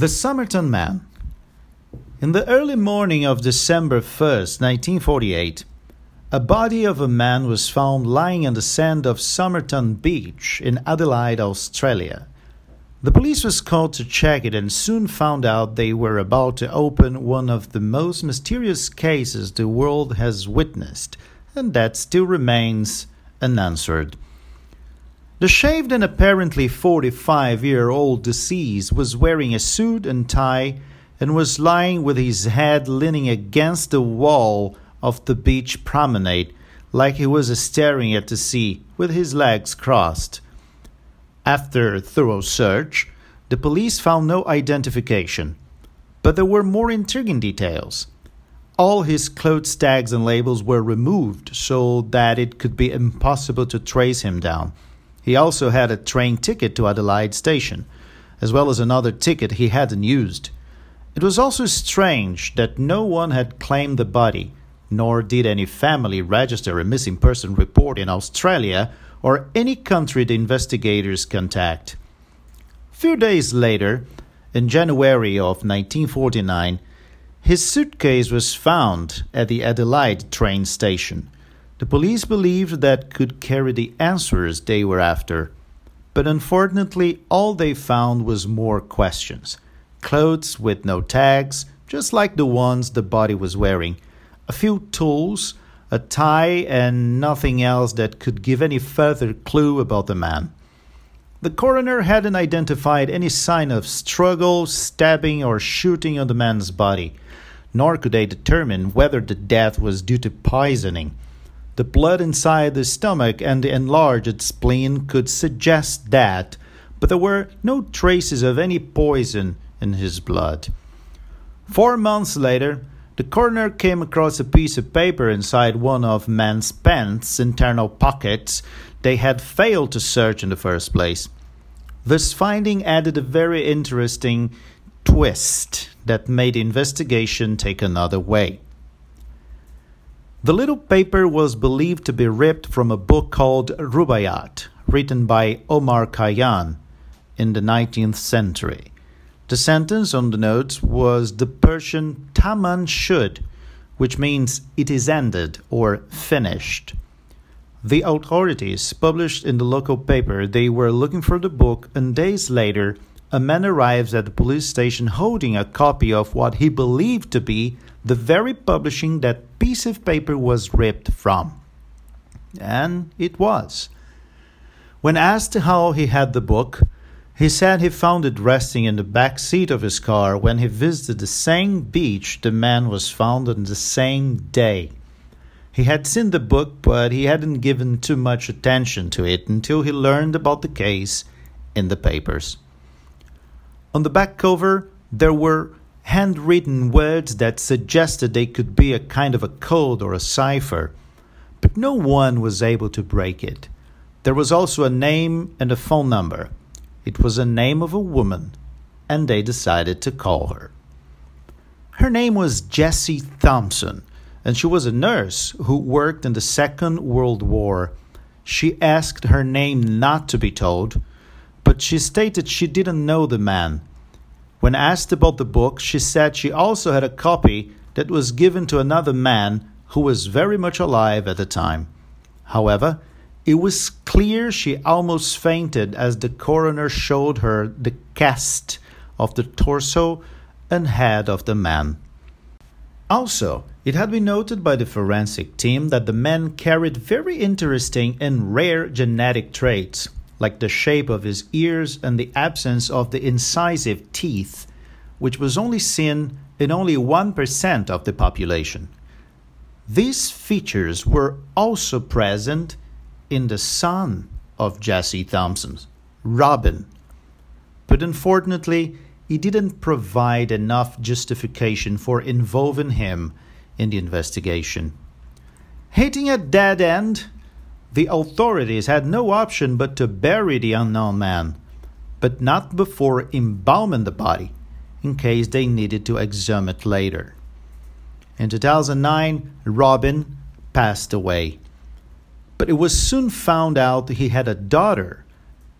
The Somerton Man. In the early morning of December 1st, 1948, a body of a man was found lying on the sand of Somerton Beach in Adelaide, Australia. The police was called to check it and soon found out they were about to open one of the most mysterious cases the world has witnessed, and that still remains unanswered. The shaved and apparently 45 year old deceased was wearing a suit and tie and was lying with his head leaning against the wall of the beach promenade like he was staring at the sea with his legs crossed. After a thorough search, the police found no identification, but there were more intriguing details. All his clothes tags and labels were removed so that it could be impossible to trace him down. He also had a train ticket to Adelaide station, as well as another ticket he hadn't used. It was also strange that no one had claimed the body, nor did any family register a missing person report in Australia or any country the investigators contact. Few days later, in January of 1949, his suitcase was found at the Adelaide train station. The police believed that could carry the answers they were after. But unfortunately, all they found was more questions. Clothes with no tags, just like the ones the body was wearing, a few tools, a tie, and nothing else that could give any further clue about the man. The coroner hadn't identified any sign of struggle, stabbing, or shooting on the man's body, nor could they determine whether the death was due to poisoning. The blood inside the stomach and the enlarged spleen could suggest that, but there were no traces of any poison in his blood. Four months later, the coroner came across a piece of paper inside one of man's pants' internal pockets they had failed to search in the first place. This finding added a very interesting twist that made the investigation take another way. The little paper was believed to be ripped from a book called Rubaiyat, written by Omar Khayyam in the 19th century. The sentence on the notes was the Persian Tamam shud, which means it is ended or finished. The authorities published in the local paper they were looking for the book, and days later, a man arrives at the police station holding a copy of what he believed to be the very publishing that piece of paper was ripped from. And it was. When asked how he had the book, he said he found it resting in the back seat of his car when he visited the same beach the man was found on the same day. He had seen the book, but he hadn't given too much attention to it until he learned about the case in the papers. On the back cover, there were handwritten words that suggested they could be a kind of a code or a cipher, but no one was able to break it. There was also a name and a phone number. It was a name of a woman, and they decided to call her. Her name was Jessie Thomson, and she was a nurse who worked in the Second World War. She asked her name not to be told, but she stated she didn't know the man when asked about the book, she said she also had a copy that was given to another man who was very much alive at the time. However, it was clear she almost fainted as the coroner showed her the cast of the torso and head of the man. Also, it had been noted by the forensic team that the man carried very interesting and rare genetic traits like the shape of his ears and the absence of the incisive teeth, which was only seen in only 1% of the population. These features were also present in the son of Jessie Thomson, Robin. But unfortunately, he didn't provide enough justification for involving him in the investigation. Hitting a dead end, the authorities had no option but to bury the unknown man, but not before embalming the body, in case they needed to exhume it later. In 2009, Robin passed away, but it was soon found out he had a daughter,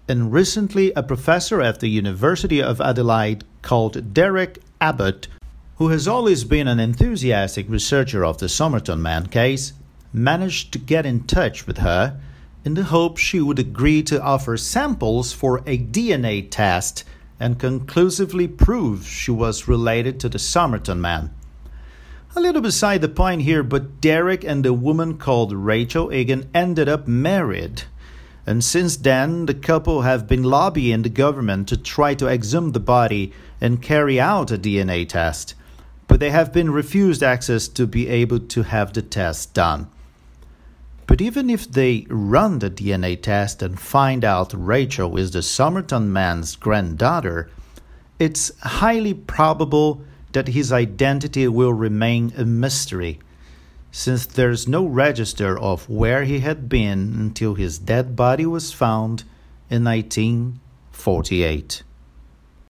and recently a professor at the University of Adelaide called Derek Abbott, who has always been an enthusiastic researcher of the Somerton man case, managed to get in touch with her in the hope she would agree to offer samples for a DNA test and conclusively prove she was related to the Somerton man. A little beside the point here, but Derek and a woman called Rachel Egan ended up married. And since then, the couple have been lobbying the government to try to exhume the body and carry out a DNA test. But they have been refused access to be able to have the test done. But even if they run the DNA test and find out Rachel is the Somerton man's granddaughter, it's highly probable that his identity will remain a mystery, since there's no register of where he had been until his dead body was found in 1948.